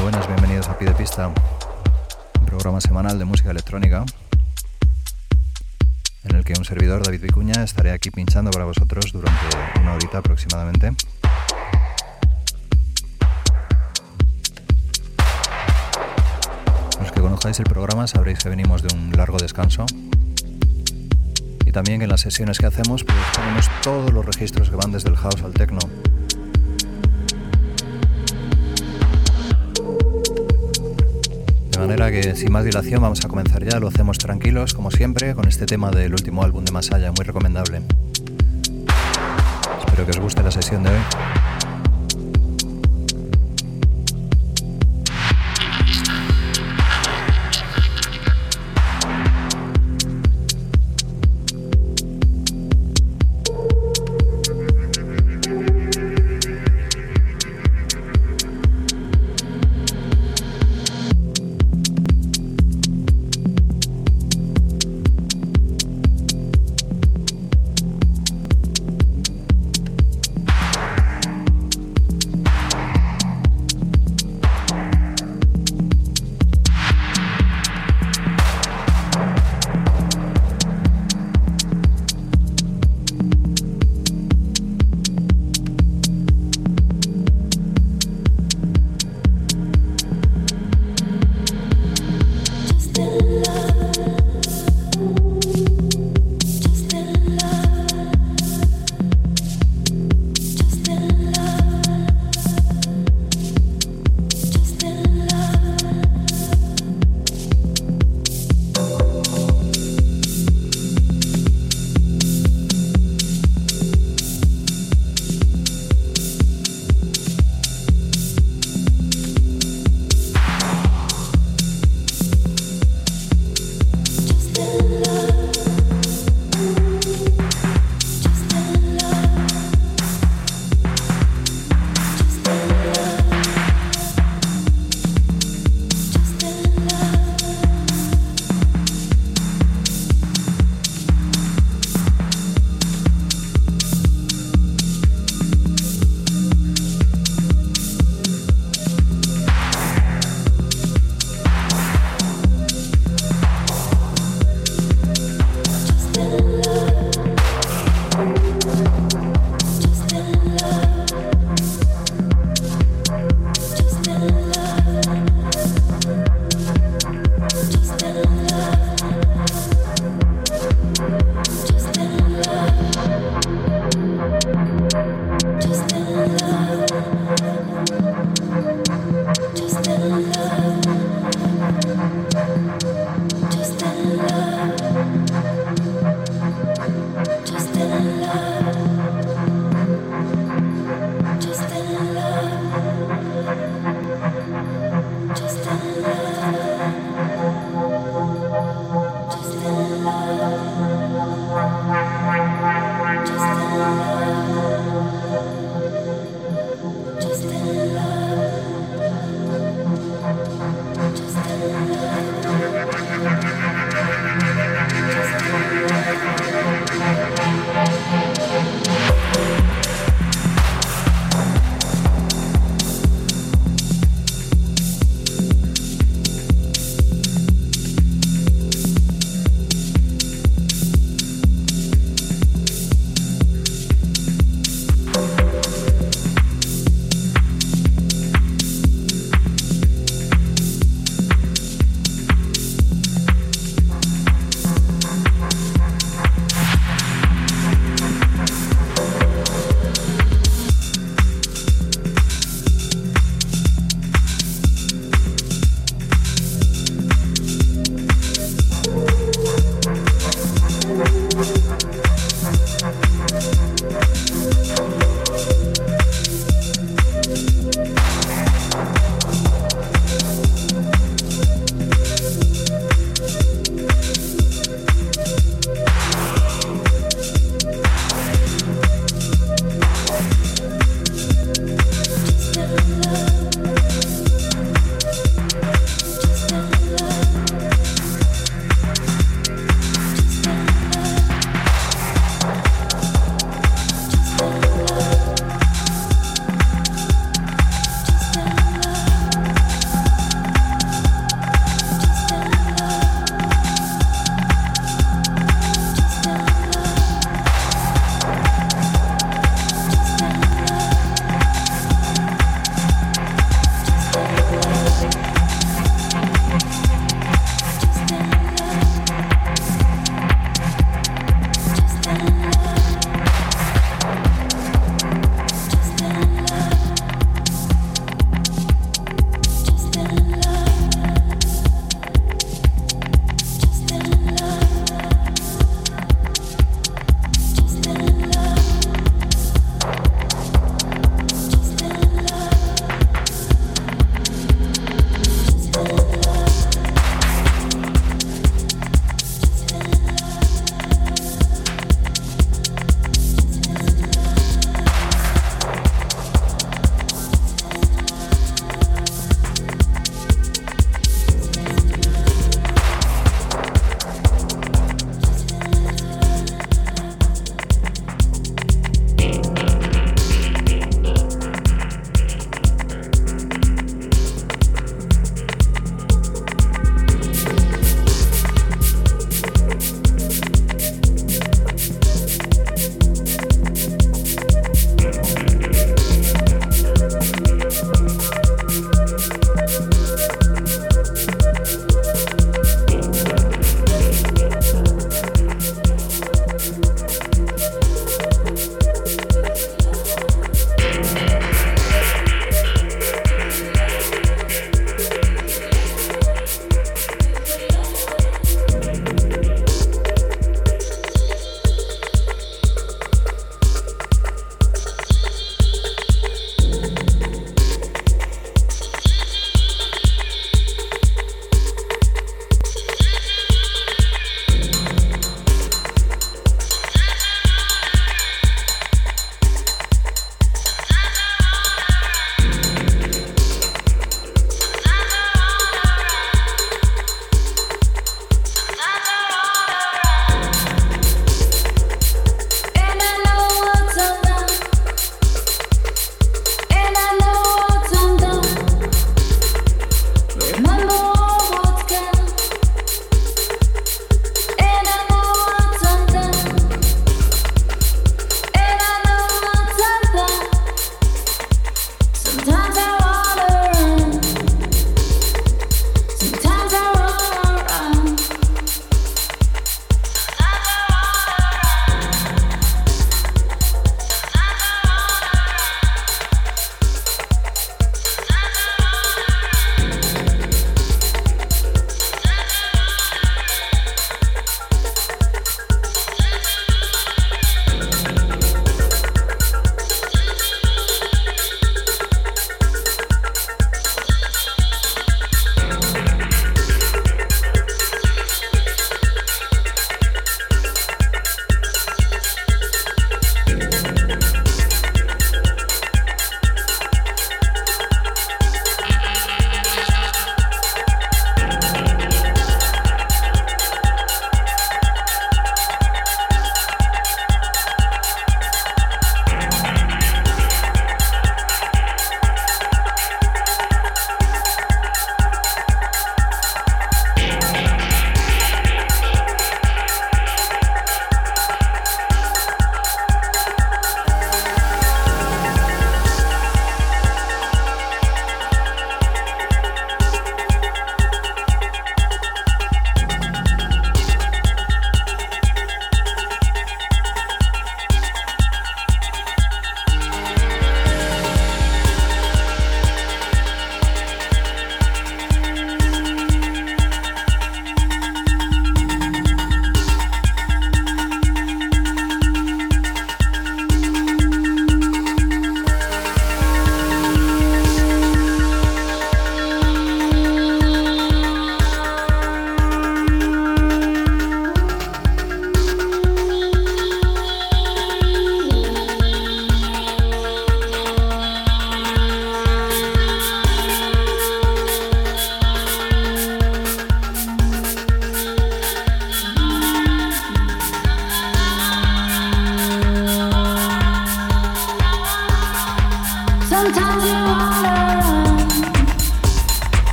de Pista, un programa semanal de música electrónica en el que un servidor, David Vicuña, estaré aquí pinchando para vosotros durante una horita aproximadamente. Los que conozcáis el programa sabréis que venimos de un largo descanso y también que en las sesiones que hacemos pues, ponemos todos los registros que van desde el house al techno manera que sin más dilación vamos a comenzar ya, lo hacemos tranquilos como siempre con este tema del último álbum de Masaya, muy recomendable. Espero que os guste la sesión de hoy.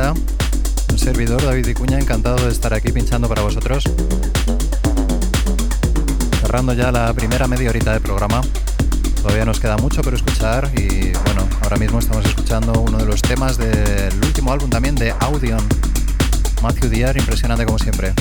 Un servidor David Vicuña, encantado de estar aquí pinchando para vosotros. Cerrando ya la primera media horita de programa. Todavía nos queda mucho por escuchar y bueno, ahora mismo estamos escuchando uno de los temas del último álbum también de Audion. Matthew Diar, impresionante como siempre.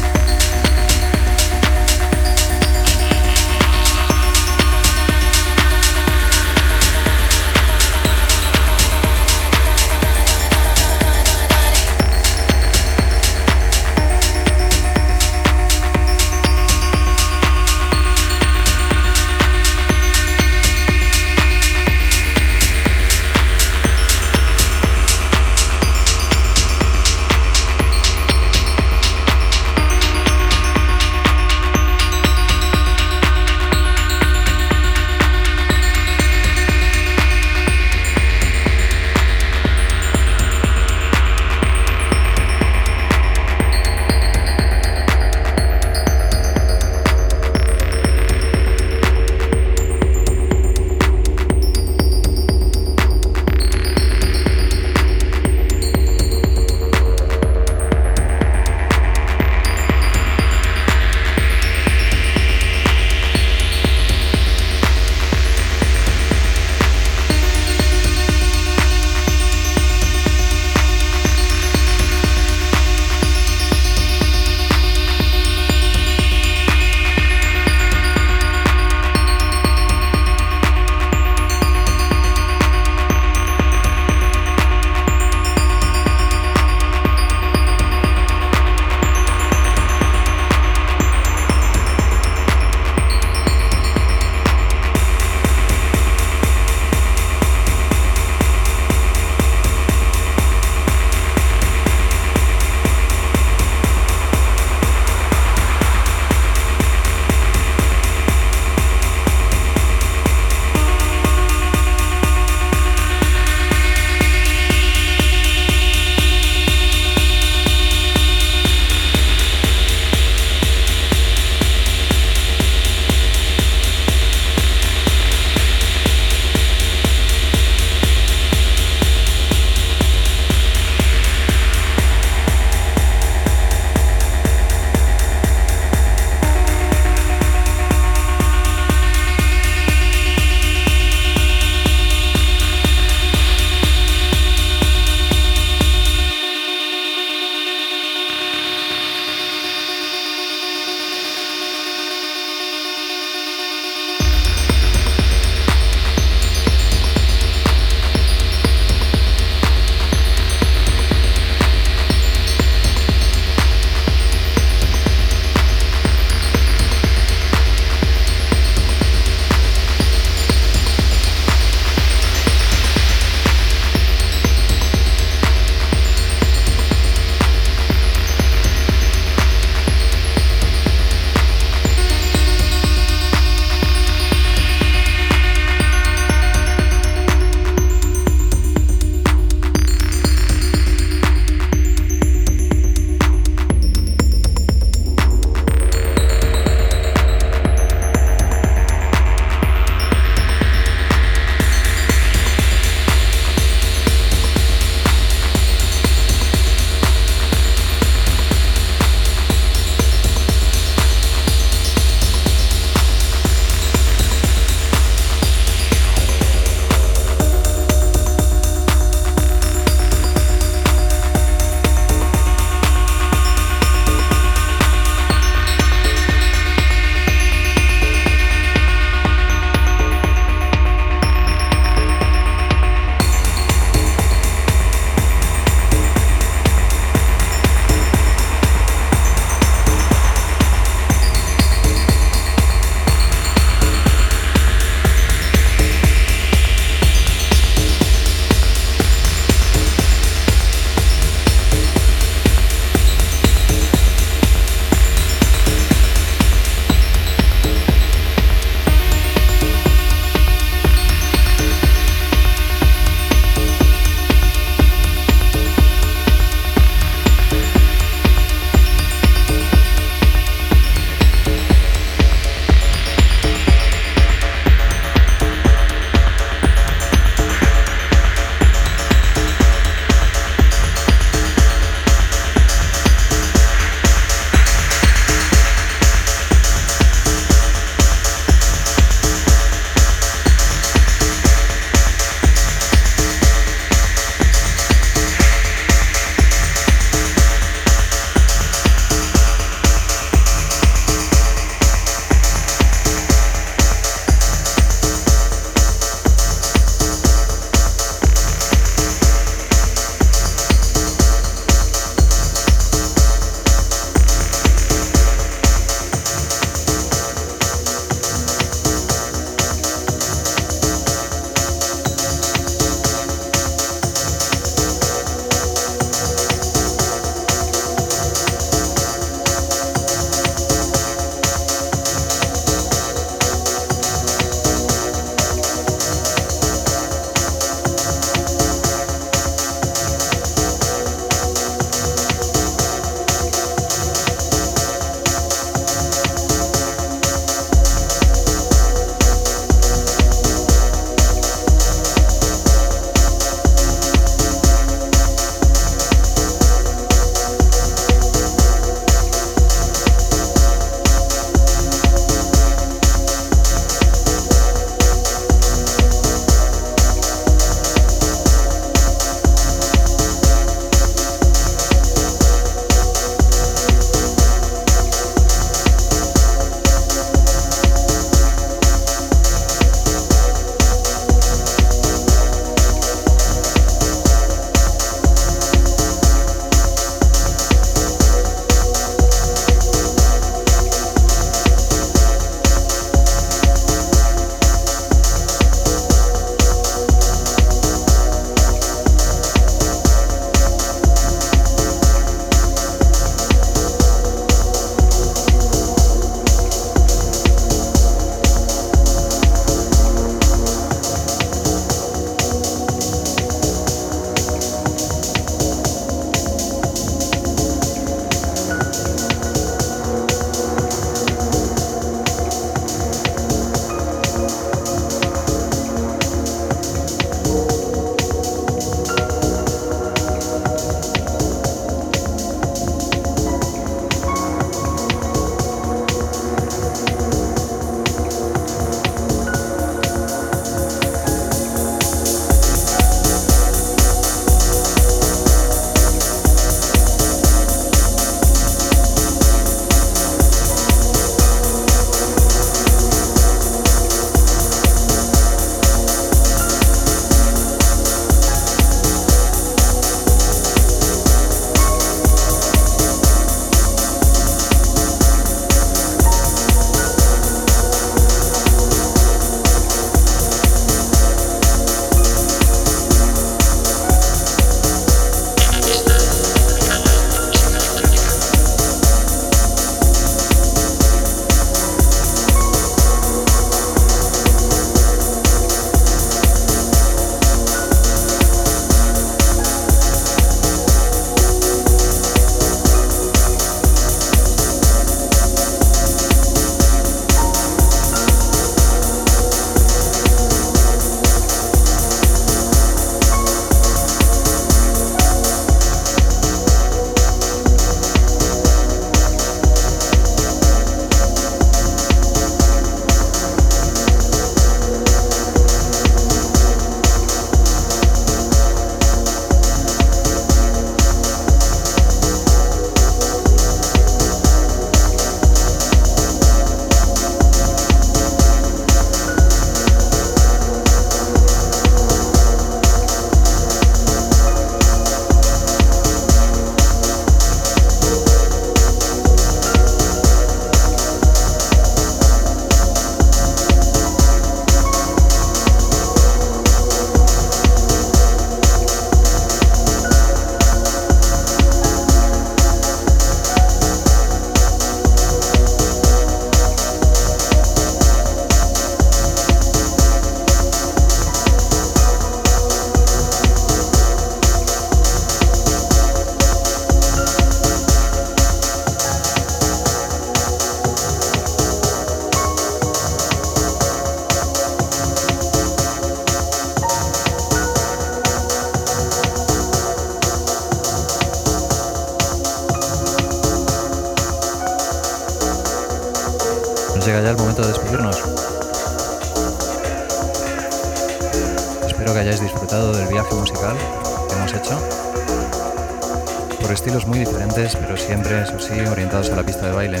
A la pista de baile,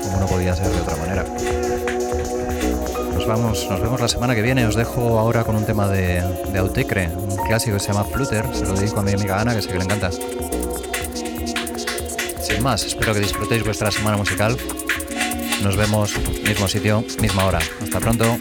como no podía ser de otra manera. Nos vamos, nos vemos la semana que viene. Os dejo ahora con un tema de, de Autecre, un clásico que se llama Flutter. Se lo dedico a mi amiga Ana, que sé que le encanta. Sin más, espero que disfrutéis vuestra semana musical. Nos vemos mismo sitio, misma hora. Hasta pronto.